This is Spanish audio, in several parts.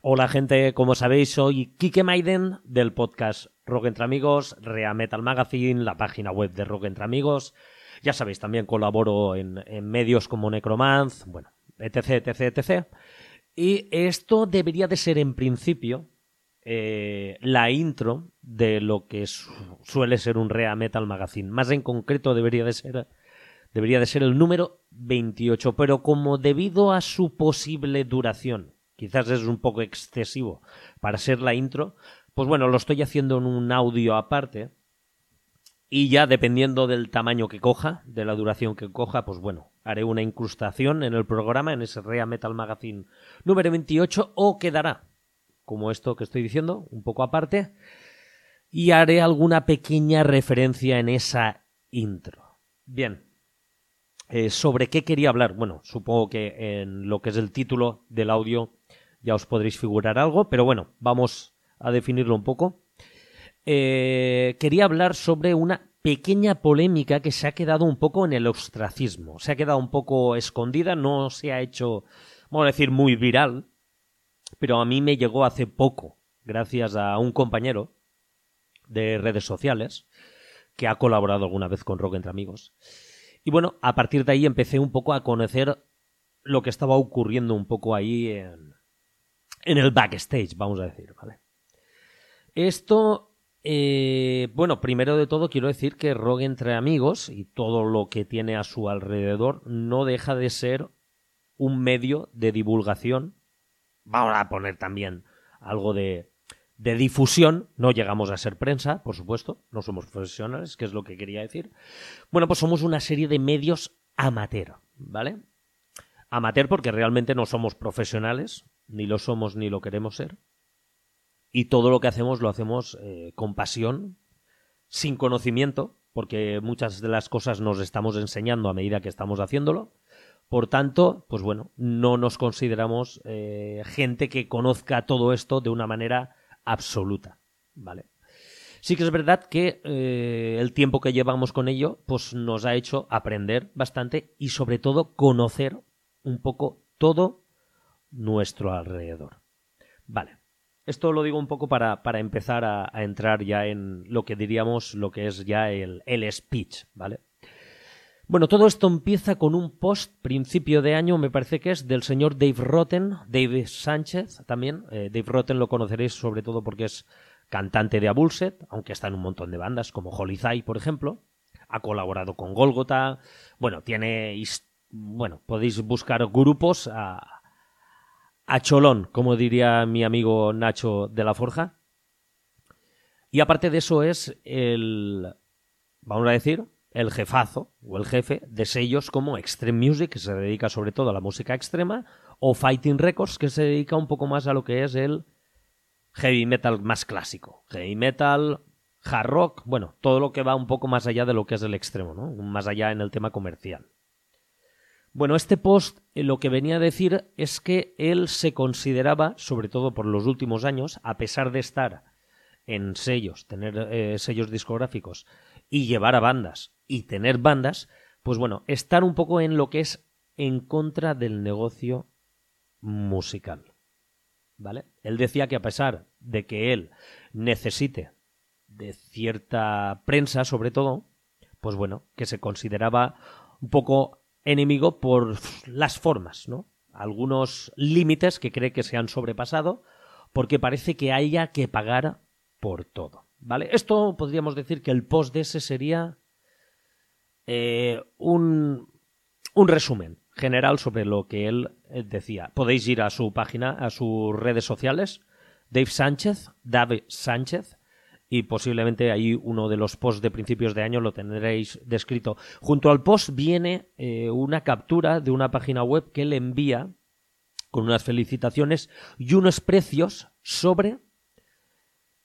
Hola gente, como sabéis soy Kike Maiden del podcast Rock Entre Amigos, Rea Metal Magazine, la página web de Rock Entre Amigos. Ya sabéis, también colaboro en, medios como Necromanz, bueno, etc, etc, etc. Y esto debería de ser en principio eh, la intro de lo que suele ser un Rea Metal Magazine. Más en concreto debería de ser debería de ser el número 28, pero como debido a su posible duración quizás es un poco excesivo para ser la intro, pues bueno, lo estoy haciendo en un audio aparte y ya dependiendo del tamaño que coja, de la duración que coja, pues bueno, haré una incrustación en el programa, en ese Rea Metal Magazine número 28 o quedará como esto que estoy diciendo, un poco aparte, y haré alguna pequeña referencia en esa intro. Bien, eh, ¿sobre qué quería hablar? Bueno, supongo que en lo que es el título del audio ya os podréis figurar algo, pero bueno, vamos a definirlo un poco. Eh, quería hablar sobre una pequeña polémica que se ha quedado un poco en el ostracismo, se ha quedado un poco escondida, no se ha hecho, vamos a decir, muy viral, pero a mí me llegó hace poco, gracias a un compañero de redes sociales que ha colaborado alguna vez con Rock Entre Amigos. Y bueno, a partir de ahí empecé un poco a conocer lo que estaba ocurriendo un poco ahí en, en el backstage, vamos a decir, ¿vale? Esto, eh, bueno, primero de todo quiero decir que Rogue entre amigos y todo lo que tiene a su alrededor no deja de ser un medio de divulgación. Vamos a poner también algo de, de difusión. No llegamos a ser prensa, por supuesto, no somos profesionales, que es lo que quería decir. Bueno, pues somos una serie de medios amateur, ¿vale? Amateur porque realmente no somos profesionales, ni lo somos ni lo queremos ser. Y todo lo que hacemos lo hacemos eh, con pasión, sin conocimiento, porque muchas de las cosas nos estamos enseñando a medida que estamos haciéndolo. Por tanto, pues bueno, no nos consideramos eh, gente que conozca todo esto de una manera absoluta, ¿vale? Sí que es verdad que eh, el tiempo que llevamos con ello, pues nos ha hecho aprender bastante y sobre todo conocer un poco todo nuestro alrededor. Vale. Esto lo digo un poco para, para empezar a, entrar ya en lo que diríamos lo que es ya el, el speech, ¿vale? Bueno, todo esto empieza con un post principio de año, me parece que es del señor Dave Rotten, Dave Sánchez también. Eh, Dave Rotten lo conoceréis sobre todo porque es cantante de Abulset, aunque está en un montón de bandas como Holly por ejemplo. Ha colaborado con Golgotha. Bueno, tiene. Bueno, podéis buscar grupos a, a cholón, como diría mi amigo Nacho de la Forja. Y aparte de eso es el, vamos a decir, el jefazo o el jefe de sellos como Extreme Music, que se dedica sobre todo a la música extrema, o Fighting Records, que se dedica un poco más a lo que es el heavy metal más clásico. Heavy metal, hard rock, bueno, todo lo que va un poco más allá de lo que es el extremo, ¿no? Más allá en el tema comercial. Bueno, este post eh, lo que venía a decir es que él se consideraba, sobre todo por los últimos años, a pesar de estar en sellos, tener eh, sellos discográficos y llevar a bandas y tener bandas, pues bueno, estar un poco en lo que es en contra del negocio musical. ¿Vale? Él decía que a pesar de que él necesite de cierta prensa, sobre todo, pues bueno, que se consideraba un poco enemigo por las formas, ¿no? Algunos límites que cree que se han sobrepasado porque parece que haya que pagar por todo, ¿vale? Esto podríamos decir que el post de ese sería eh, un, un resumen general sobre lo que él eh, decía. Podéis ir a su página, a sus redes sociales, Dave Sánchez, Dave Sánchez, y posiblemente ahí uno de los posts de principios de año lo tendréis descrito. Junto al post viene eh, una captura de una página web que le envía con unas felicitaciones y unos precios sobre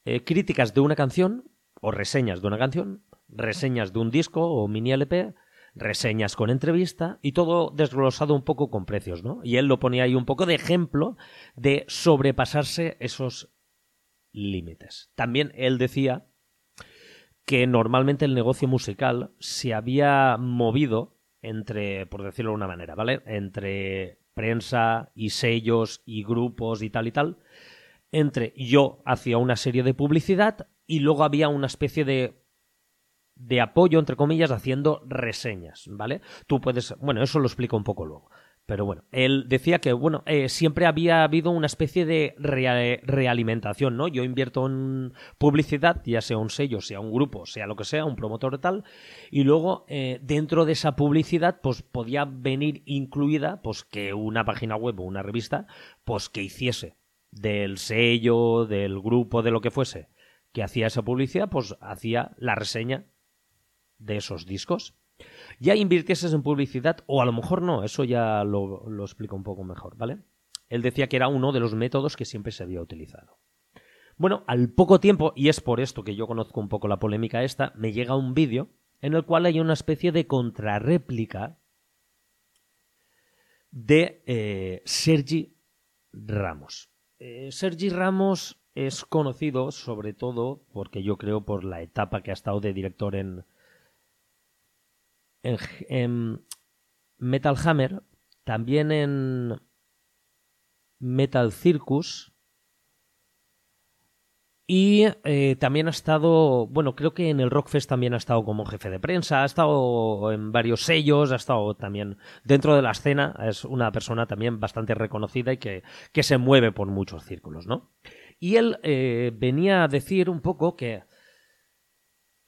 eh, críticas de una canción o reseñas de una canción, reseñas de un disco o mini LP, reseñas con entrevista y todo desglosado un poco con precios, ¿no? Y él lo ponía ahí un poco de ejemplo de sobrepasarse esos límites. También él decía que normalmente el negocio musical se había movido entre, por decirlo de una manera, ¿vale? Entre prensa y sellos y grupos y tal y tal, entre yo hacía una serie de publicidad y luego había una especie de de apoyo, entre comillas, haciendo reseñas, ¿vale? Tú puedes, bueno, eso lo explico un poco luego. Pero bueno, él decía que, bueno, eh, siempre había habido una especie de realimentación, ¿no? Yo invierto en publicidad, ya sea un sello, sea un grupo, sea lo que sea, un promotor tal, y luego eh, dentro de esa publicidad, pues podía venir incluida, pues que una página web o una revista, pues que hiciese del sello, del grupo, de lo que fuese, que hacía esa publicidad, pues hacía la reseña de esos discos ya invirtieses en publicidad, o a lo mejor no, eso ya lo, explico un poco mejor, ¿vale? Él decía que era uno de los métodos que siempre se había utilizado. Bueno, al poco tiempo, y es por esto que yo conozco un poco la polémica esta, me llega un vídeo en el cual hay una especie de contrarréplica de eh, Sergi Ramos. Eh, Sergi Ramos es conocido sobre todo porque yo creo por la etapa que ha estado de director en, en, Metal Hammer, también en Metal Circus. Y eh, también ha estado, bueno, creo que en el Rockfest también ha estado como jefe de prensa, ha estado en varios sellos, ha estado también dentro de la escena, es una persona también bastante reconocida y que, que se mueve por muchos círculos, ¿no? Y él eh, venía a decir un poco que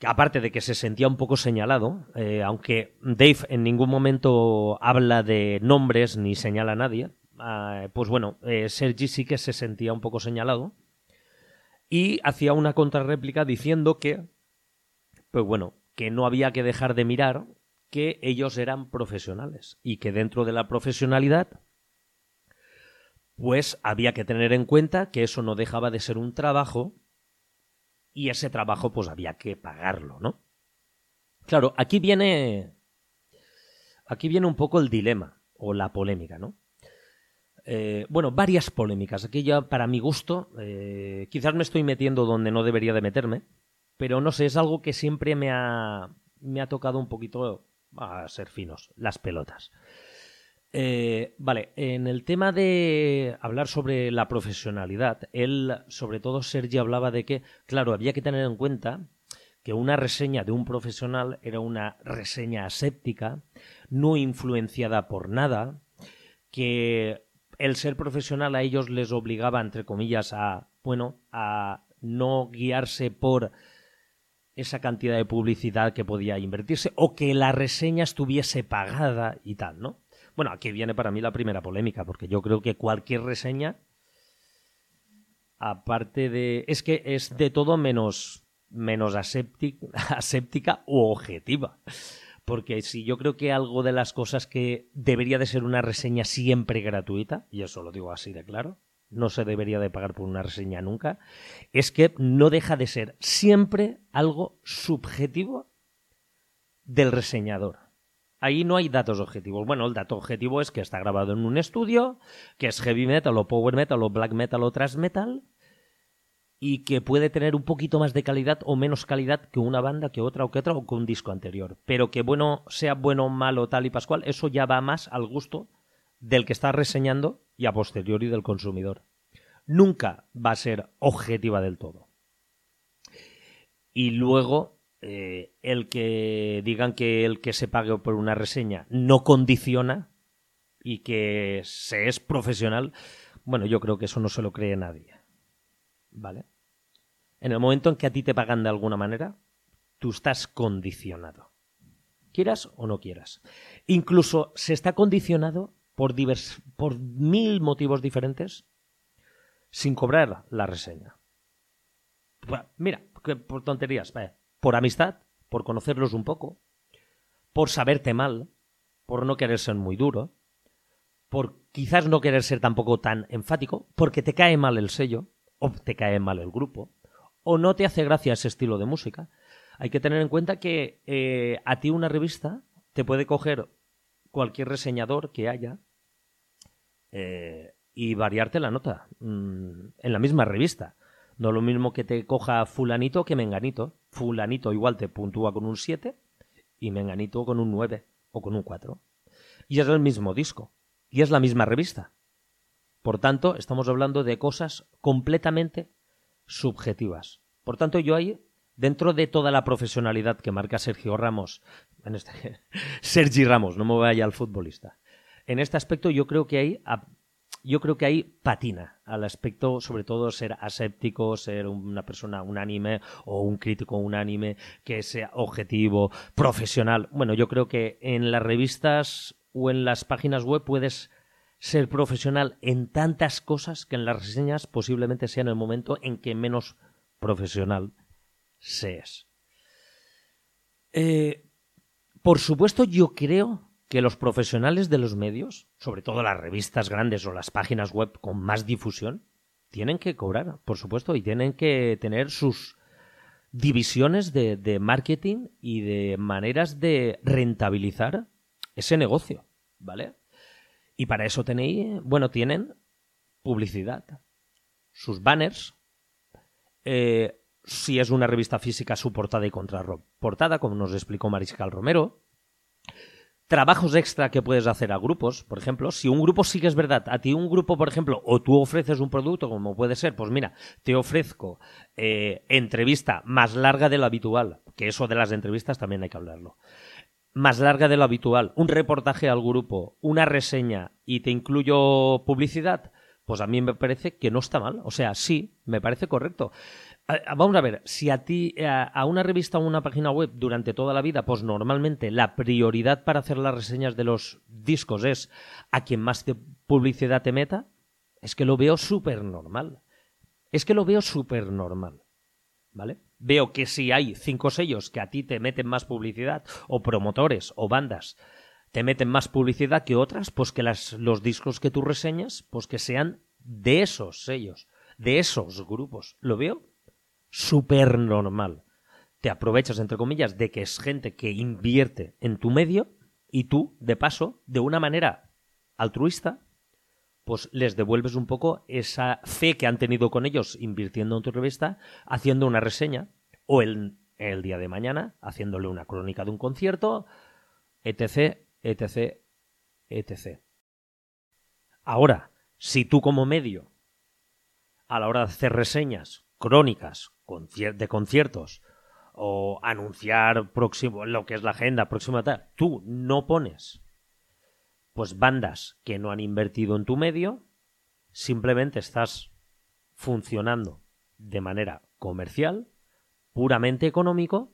aparte de que se sentía un poco señalado, eh, aunque Dave en ningún momento habla de nombres ni señala a nadie, ah, pues bueno, eh, Sergi sí que se sentía un poco señalado y hacía una contrarréplica diciendo que, pues bueno, que no había que dejar de mirar que ellos eran profesionales y que dentro de la profesionalidad pues había que tener en cuenta que eso no dejaba de ser un trabajo y ese trabajo pues había que pagarlo, ¿no? Claro, aquí viene aquí viene un poco el dilema o la polémica, ¿no? Eh, bueno, varias polémicas. Aquí ya, para mi gusto, eh, quizás me estoy metiendo donde no debería de meterme, pero no sé, es algo que siempre me ha, me ha tocado un poquito a ser finos, las pelotas. Eh, vale, en el tema de hablar sobre la profesionalidad, él, sobre todo Sergi, hablaba de que, claro, había que tener en cuenta que una reseña de un profesional era una reseña aséptica, no influenciada por nada, que el ser profesional a ellos les obligaba, entre comillas, a, bueno, a no guiarse por esa cantidad de publicidad que podía invertirse o que la reseña estuviese pagada y tal, ¿no? Bueno, aquí viene para mí la primera polémica, porque yo creo que cualquier reseña, aparte de... es que es de todo menos, menos aséptica, aséptica o objetiva. Porque si yo creo que algo de las cosas que debería de ser una reseña siempre gratuita, y eso lo digo así de claro, no se debería de pagar por una reseña nunca, es que no deja de ser siempre algo subjetivo del reseñador. Ahí no hay datos objetivos. Bueno, el dato objetivo es que está grabado en un estudio, que es heavy metal o power metal o black metal o thrash metal y que puede tener un poquito más de calidad o menos calidad que una banda, que otra o que otra o que un disco anterior. Pero que bueno, sea bueno, malo, tal y pascual, eso ya va más al gusto del que está reseñando y a posteriori del consumidor. Nunca va a ser objetiva del todo. Y luego eh, el que digan que el que se pague por una reseña no condiciona y que se es profesional, bueno, yo creo que eso no se lo cree nadie. ¿Vale? En el momento en que a ti te pagan de alguna manera, tú estás condicionado. Quieras o no quieras. Incluso se está condicionado por, por mil motivos diferentes sin cobrar la reseña. mira, por tonterías, vaya por amistad, por conocerlos un poco, por saberte mal, por no querer ser muy duro, por quizás no querer ser tampoco tan enfático, porque te cae mal el sello, o te cae mal el grupo, o no te hace gracia ese estilo de música. Hay que tener en cuenta que eh, a ti una revista te puede coger cualquier reseñador que haya eh, y variarte la nota mm, en la misma revista. No lo mismo que te coja fulanito que menganito. Fulanito igual te puntúa con un 7 y menganito con un 9 o con un 4. Y es el mismo disco. Y es la misma revista. Por tanto, estamos hablando de cosas completamente subjetivas. Por tanto, yo ahí, dentro de toda la profesionalidad que marca Sergio Ramos, en este, Sergi Ramos, no me vaya al futbolista, en este aspecto yo creo que ahí yo creo que ahí patina al aspecto, sobre todo, ser aséptico, ser una persona unánime o un crítico unánime, que sea objetivo, profesional. Bueno, yo creo que en las revistas o en las páginas web puedes ser profesional en tantas cosas que en las reseñas posiblemente sea en el momento en que menos profesional seas. Eh, por supuesto, yo creo que los profesionales de los medios, sobre todo las revistas grandes o las páginas web con más difusión, tienen que cobrar, por supuesto, y tienen que tener sus divisiones de, marketing y de maneras de rentabilizar ese negocio, ¿vale? Y para eso tenéis, bueno, tienen publicidad, sus banners, eh, si es una revista física, su portada y contraportada, como nos explicó Mariscal Romero, trabajos extra que puedes hacer a grupos, por ejemplo, si un grupo sí que es verdad, a ti un grupo, por ejemplo, o tú ofreces un producto, como puede ser, pues mira, te ofrezco eh, entrevista más larga de lo habitual, que eso de las entrevistas también hay que hablarlo, más larga de lo habitual, un reportaje al grupo, una reseña y te incluyo publicidad, pues a mí me parece que no está mal. O sea, sí, me parece correcto. Vamos a ver, si a ti, a una revista o una página web durante toda la vida, pues normalmente la prioridad para hacer las reseñas de los discos es a quien más publicidad te meta, es que lo veo súper normal. Es que lo veo súper normal. ¿Vale? Veo que si hay cinco sellos que a ti te meten más publicidad, o promotores, o bandas, te meten más publicidad que otras, pues que las, los discos que tú reseñas, pues que sean de esos sellos, de esos grupos. Lo veo súper normal. Te aprovechas, entre comillas, de que es gente que invierte en tu medio y tú, de paso, de una manera altruista, pues les devuelves un poco esa fe que han tenido con ellos invirtiendo en tu revista, haciendo una reseña, o el, el día de mañana, haciéndole una crónica de un concierto, etc., etc., etc. Ahora, si tú como medio, a la hora de hacer reseñas, crónicas, de conciertos o anunciar próximo lo que es la agenda próxima tal, tú no pones pues bandas que no han invertido en tu medio, simplemente estás funcionando de manera comercial, puramente económico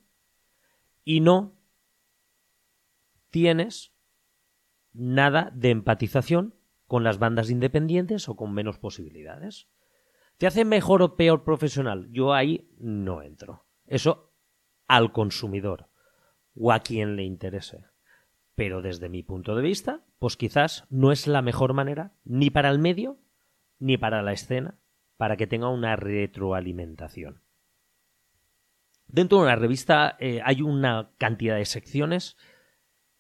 y no tienes nada de empatización con las bandas independientes o con menos posibilidades. ¿Te hace mejor o peor profesional? Yo ahí no entro. Eso al consumidor o a quien le interese. Pero desde mi punto de vista, pues quizás no es la mejor manera ni para el medio ni para la escena para que tenga una retroalimentación. Dentro de una revista eh, hay una cantidad de secciones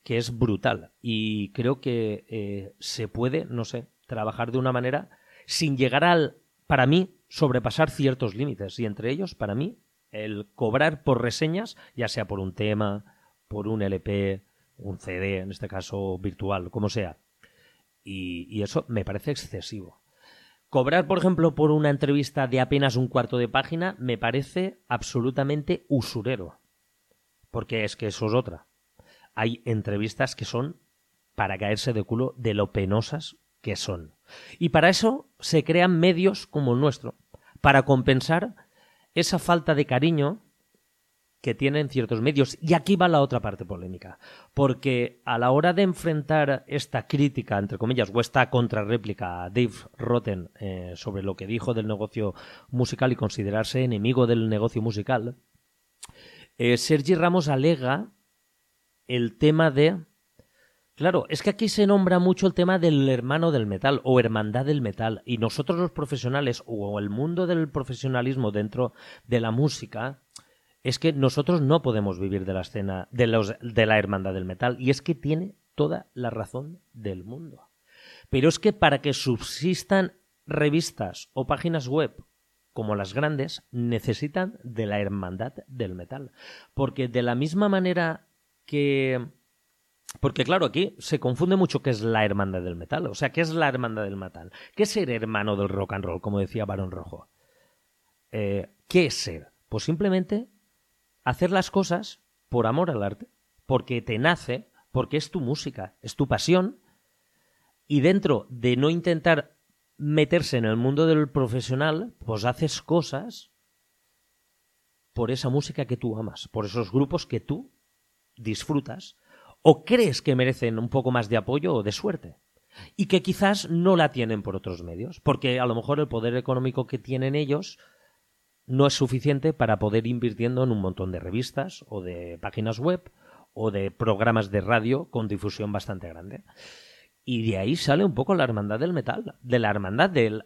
que es brutal y creo que eh, se puede, no sé, trabajar de una manera sin llegar al para mí, sobrepasar ciertos límites. Y entre ellos, para mí, el cobrar por reseñas, ya sea por un tema, por un LP, un CD, en este caso virtual, como sea. Y, eso me parece excesivo. Cobrar, por ejemplo, por una entrevista de apenas un cuarto de página me parece absolutamente usurero. Porque es que eso es otra. Hay entrevistas que son para caerse de culo de lo penosas que son. Y para eso se crean medios como el nuestro, para compensar esa falta de cariño que tienen ciertos medios. Y aquí va la otra parte polémica, porque a la hora de enfrentar esta crítica, entre comillas, o esta contrarréplica a Dave Rotten eh, sobre lo que dijo del negocio musical y considerarse enemigo del negocio musical, eh, Sergi Ramos alega el tema de Claro, es que aquí se nombra mucho el tema del hermano del metal o hermandad del metal y nosotros los profesionales o el mundo del profesionalismo dentro de la música es que nosotros no podemos vivir de la escena de, los, de la hermandad del metal y es que tiene toda la razón del mundo. Pero es que para que subsistan revistas o páginas web como las grandes necesitan de la hermandad del metal, porque de la misma manera que Porque claro, aquí se confunde mucho qué es la hermandad del metal. O sea, ¿qué es la hermandad del metal? ¿Qué es ser hermano del rock and roll, como decía Barón Rojo? Eh, ¿Qué es ser? Pues simplemente hacer las cosas por amor al arte, porque te nace, porque es tu música, es tu pasión, y dentro de no intentar meterse en el mundo del profesional, pues haces cosas por esa música que tú amas, por esos grupos que tú disfrutas, o crees que merecen un poco más de apoyo o de suerte y que quizás no la tienen por otros medios, porque a lo mejor el poder económico que tienen ellos no es suficiente para poder invirtiendo en un montón de revistas o de páginas web o de programas de radio con difusión bastante grande. Y de ahí sale un poco la hermandad del metal, de la hermandad del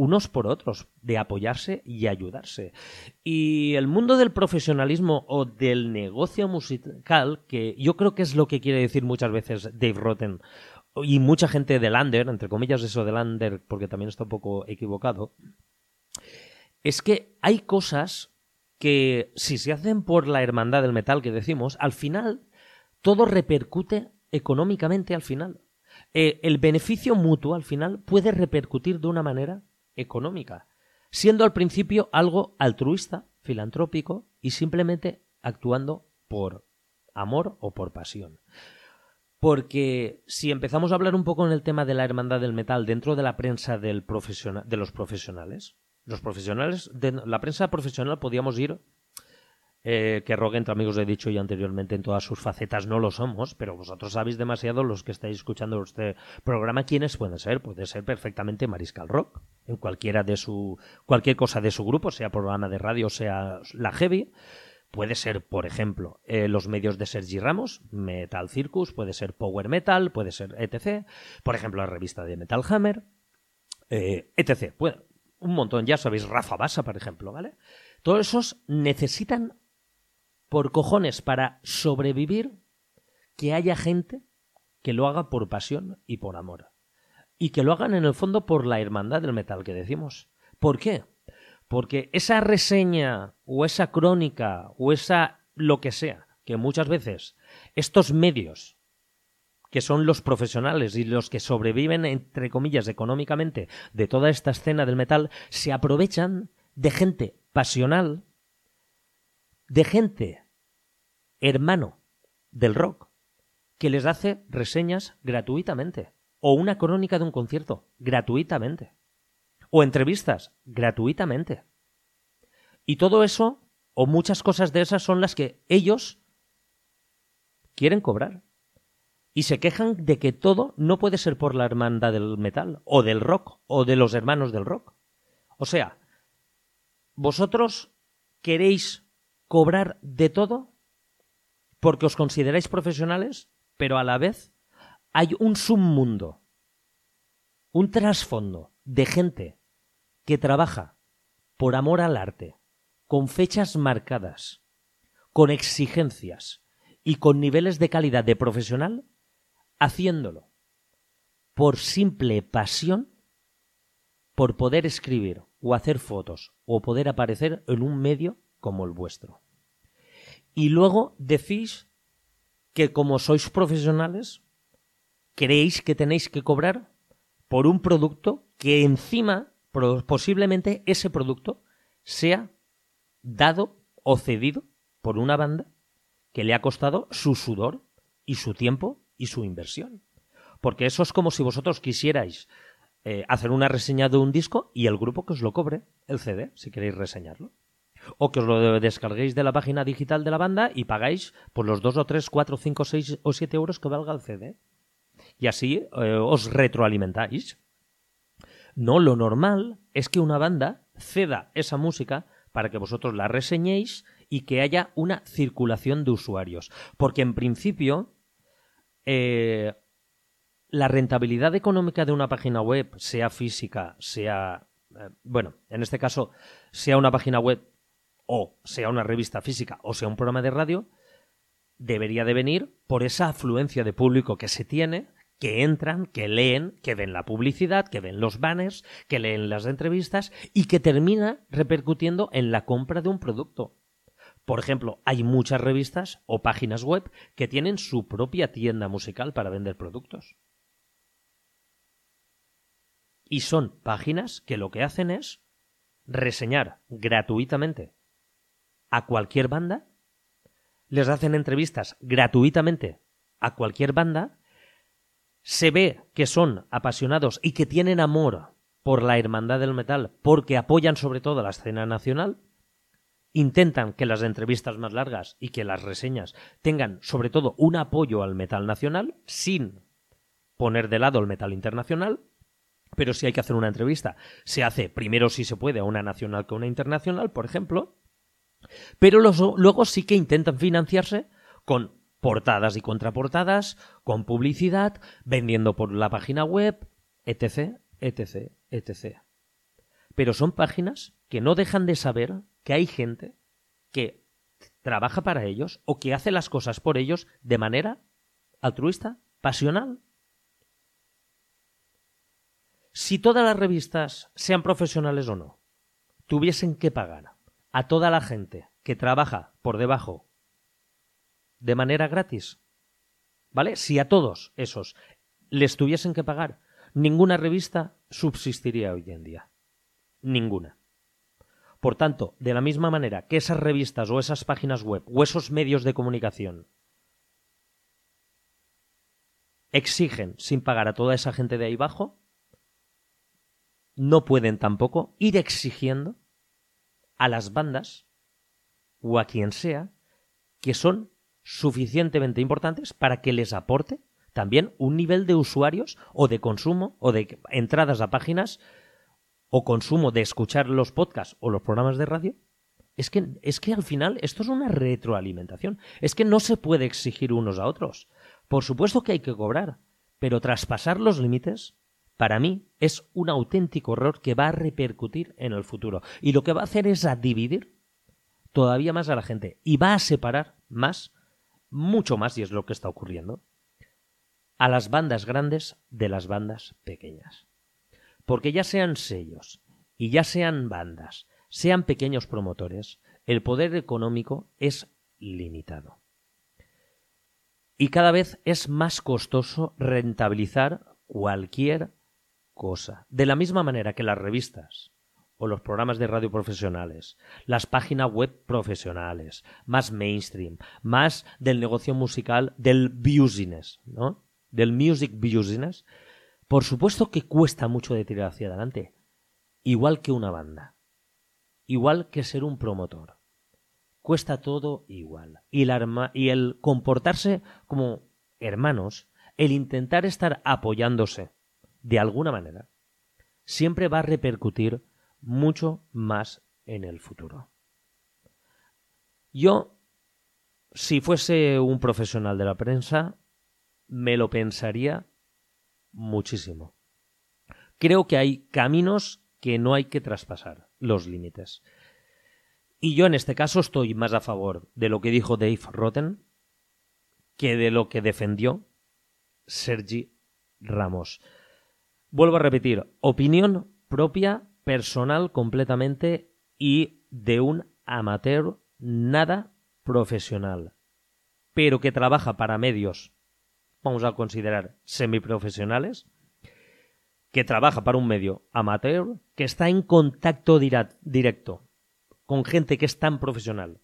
unos por otros, de apoyarse y ayudarse. Y el mundo del profesionalismo o del negocio musical, que yo creo que es lo que quiere decir muchas veces Dave Rotten y mucha gente del under, entre comillas eso del under, porque también está un poco equivocado, es que hay cosas que si se hacen por la hermandad del metal que decimos, al final todo repercute económicamente al final. Eh, el beneficio mutuo al final puede repercutir de una manera económica, siendo al principio algo altruista, filantrópico y simplemente actuando por amor o por pasión. Porque si empezamos a hablar un poco en el tema de la hermandad del metal dentro de la prensa de los profesionales, los profesionales, de la prensa profesional podíamos ir eh, que Rogue entre amigos he dicho yo anteriormente en todas sus facetas no lo somos, pero vosotros sabéis demasiado los que estáis escuchando este programa quiénes pueden ser. Puede ser perfectamente Mariscal Rock, en cualquiera de su cualquier cosa de su grupo, sea programa de radio, sea la heavy. Puede ser, por ejemplo, eh, los medios de Sergi Ramos, Metal Circus, puede ser Power Metal, puede ser etc. Por ejemplo, la revista de Metal Hammer, eh, etc. un montón, ya sabéis, Rafa Basa, por ejemplo, ¿vale? Todos esos necesitan por cojones para sobrevivir que haya gente que lo haga por pasión y por amor. Y que lo hagan en el fondo por la hermandad del metal que decimos. ¿Por qué? Porque esa reseña o esa crónica o esa lo que sea, que muchas veces estos medios, que son los profesionales y los que sobreviven, entre comillas, económicamente de toda esta escena del metal, se aprovechan de gente pasional de gente hermano del rock que les hace reseñas gratuitamente o una crónica de un concierto gratuitamente o entrevistas gratuitamente. Y todo eso o muchas cosas de esas son las que ellos quieren cobrar. Y se quejan de que todo no puede ser por la hermandad del metal, o del rock, o de los hermanos del rock. O sea, vosotros queréis cobrar de todo porque os consideráis profesionales, pero a la vez hay un submundo, un trasfondo de gente que trabaja por amor al arte, con fechas marcadas, con exigencias y con niveles de calidad de profesional, haciéndolo por simple pasión, por poder escribir o hacer fotos o poder aparecer en un medio como el vuestro. Y luego decís que como sois profesionales, creéis que tenéis que cobrar por un producto que encima, posiblemente ese producto, sea dado o cedido por una banda que le ha costado su sudor y su tiempo y su inversión. Porque eso es como si vosotros quisierais eh, hacer una reseña de un disco y el grupo que os lo cobre el CD, si queréis reseñarlo o que os lo descarguéis de la página digital de la banda y pagáis por los 2 o 3, 4, 5, 6 o 7 euros que valga el CD. Y así eh, os retroalimentáis. No, lo normal es que una banda ceda esa música para que vosotros la reseñéis y que haya una circulación de usuarios. Porque en principio, eh, la rentabilidad económica de una página web, sea física, sea, eh, bueno, en este caso, sea una página web o sea una revista física o sea un programa de radio, debería de venir por esa afluencia de público que se tiene, que entran, que leen, que ven la publicidad, que ven los banners, que leen las entrevistas y que termina repercutiendo en la compra de un producto. Por ejemplo, hay muchas revistas o páginas web que tienen su propia tienda musical para vender productos. Y son páginas que lo que hacen es reseñar gratuitamente a cualquier banda, les hacen entrevistas gratuitamente a cualquier banda, se ve que son apasionados y que tienen amor por la hermandad del metal, porque apoyan sobre todo la escena nacional, intentan que las entrevistas más largas y que las reseñas tengan sobre todo un apoyo al metal nacional, sin poner de lado el metal internacional, pero si hay que hacer una entrevista, se hace primero si se puede a una nacional que a una internacional, por ejemplo, pero luego sí que intentan financiarse con portadas y contraportadas, con publicidad, vendiendo por la página web, etc, etc, etc. Pero son páginas que no dejan de saber que hay gente que trabaja para ellos o que hace las cosas por ellos de manera altruista, pasional. Si todas las revistas, sean profesionales o no, tuviesen que pagar a toda la gente que trabaja por debajo de manera gratis, ¿vale? Si a todos esos les tuviesen que pagar, ninguna revista subsistiría hoy en día. Ninguna. Por tanto, de la misma manera que esas revistas o esas páginas web o esos medios de comunicación exigen sin pagar a toda esa gente de ahí abajo, no pueden tampoco ir exigiendo a las bandas o a quien sea que son suficientemente importantes para que les aporte también un nivel de usuarios o de consumo o de entradas a páginas o consumo de escuchar los podcasts o los programas de radio. Es que, es que al final esto es una retroalimentación. Es que no se puede exigir unos a otros. Por supuesto que hay que cobrar, pero traspasar los límites para mí es un auténtico error que va a repercutir en el futuro. Y lo que va a hacer es a dividir todavía más a la gente y va a separar más, mucho más, y es lo que está ocurriendo, a las bandas grandes de las bandas pequeñas. Porque ya sean sellos y ya sean bandas, sean pequeños promotores, el poder económico es limitado. Y cada vez es más costoso rentabilizar cualquier cosa. De la misma manera que las revistas o los programas de radio profesionales, las páginas web profesionales, más mainstream, más del negocio musical, del business, ¿no? Del music business, por supuesto que cuesta mucho de tirar hacia adelante, igual que una banda, igual que ser un promotor. Cuesta todo igual. Y, y el comportarse como hermanos, el intentar estar apoyándose, de alguna manera, siempre va a repercutir mucho más en el futuro. Yo, si fuese un profesional de la prensa, me lo pensaría muchísimo. Creo que hay caminos que no hay que traspasar, los límites. Y yo en este caso estoy más a favor de lo que dijo Dave Rotten que de lo que defendió Sergi Ramos. Vuelvo a repetir, opinión propia, personal completamente y de un amateur nada profesional, pero que trabaja para medios, vamos a considerar semiprofesionales, que trabaja para un medio amateur, que está en contacto directo con gente que es tan profesional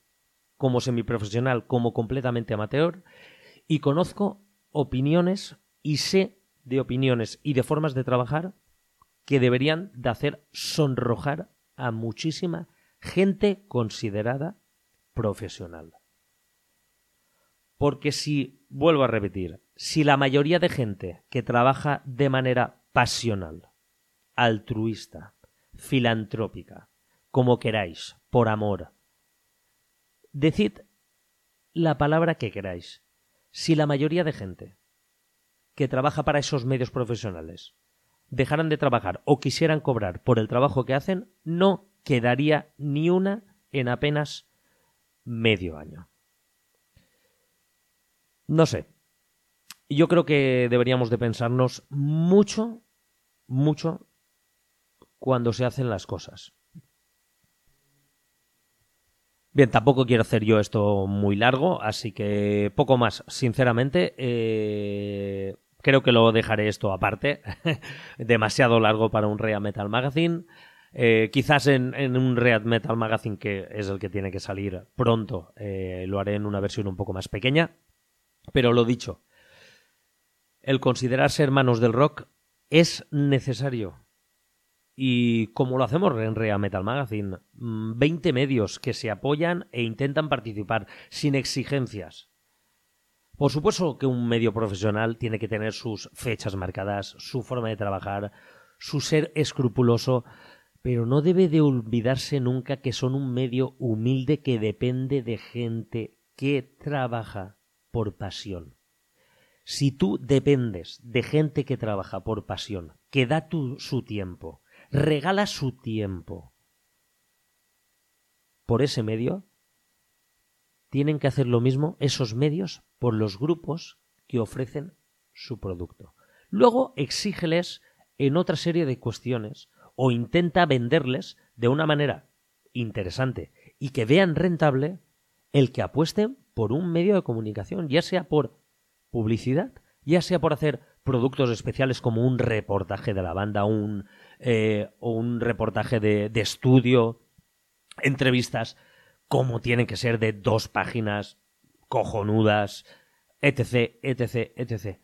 como semiprofesional como completamente amateur, y conozco opiniones y sé de opiniones y de formas de trabajar que deberían de hacer sonrojar a muchísima gente considerada profesional. Porque si, vuelvo a repetir, si la mayoría de gente que trabaja de manera pasional, altruista, filantrópica, como queráis, por amor, decid la palabra que queráis, si la mayoría de gente que trabaja para esos medios profesionales dejaran de trabajar o quisieran cobrar por el trabajo que hacen, no quedaría ni una en apenas medio año. No sé. Yo creo que deberíamos de pensarnos mucho, mucho cuando se hacen las cosas. Bien, tampoco quiero hacer yo esto muy largo, así que poco más. Sinceramente, eh, creo que lo dejaré esto aparte. Demasiado largo para un Real Metal Magazine. Eh, quizás en, un Real Metal Magazine, que es el que tiene que salir pronto, eh, lo haré en una versión un poco más pequeña. Pero lo dicho, el considerarse hermanos del rock es necesario y como lo hacemos en Real Metal Magazine, 20 mm, medios que se apoyan e intentan participar sin exigencias. Por supuesto que un medio profesional tiene que tener sus fechas marcadas, su forma de trabajar, su ser escrupuloso, pero no debe de olvidarse nunca que son un medio humilde que depende de gente que trabaja por pasión. Si tú dependes de gente que trabaja por pasión, que da tu, su tiempo, regala su tiempo por ese medio, tienen que hacer lo mismo esos medios por los grupos que ofrecen su producto. Luego exígeles en otra serie de cuestiones o intenta venderles de una manera interesante y que vean rentable el que apuesten por un medio de comunicación, ya sea por publicidad, ya sea por hacer productos especiales como un reportaje de la banda, un eh, o un reportaje de, de estudio, entrevistas, como tienen que ser de dos páginas cojonudas, etc, etc, etc.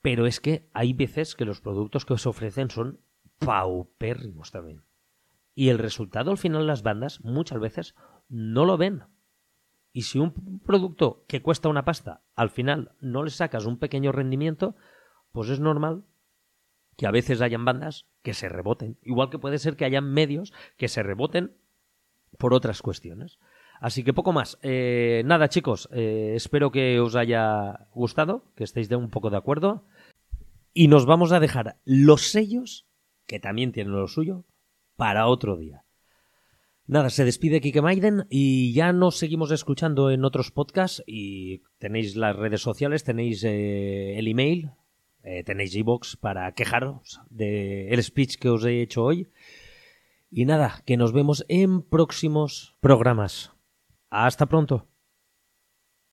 Pero es que hay veces que los productos que os ofrecen son paupérrimos también. Y el resultado al final las bandas muchas veces no lo ven. Y si un producto que cuesta una pasta al final no le sacas un pequeño rendimiento, pues es normal que a veces hayan bandas que se reboten. Igual que puede ser que hayan medios que se reboten por otras cuestiones. Así que poco más. Eh, nada, chicos, eh, espero que os haya gustado, que estéis de un poco de acuerdo. Y nos vamos a dejar los sellos, que también tienen lo suyo, para otro día. Nada, se despide Kike Maiden y ya nos seguimos escuchando en otros podcasts y tenéis las redes sociales, tenéis eh, el email, tenéis Gbox para quejaros del speech que os he hecho hoy. Y nada, que nos vemos en próximos programas. Hasta pronto.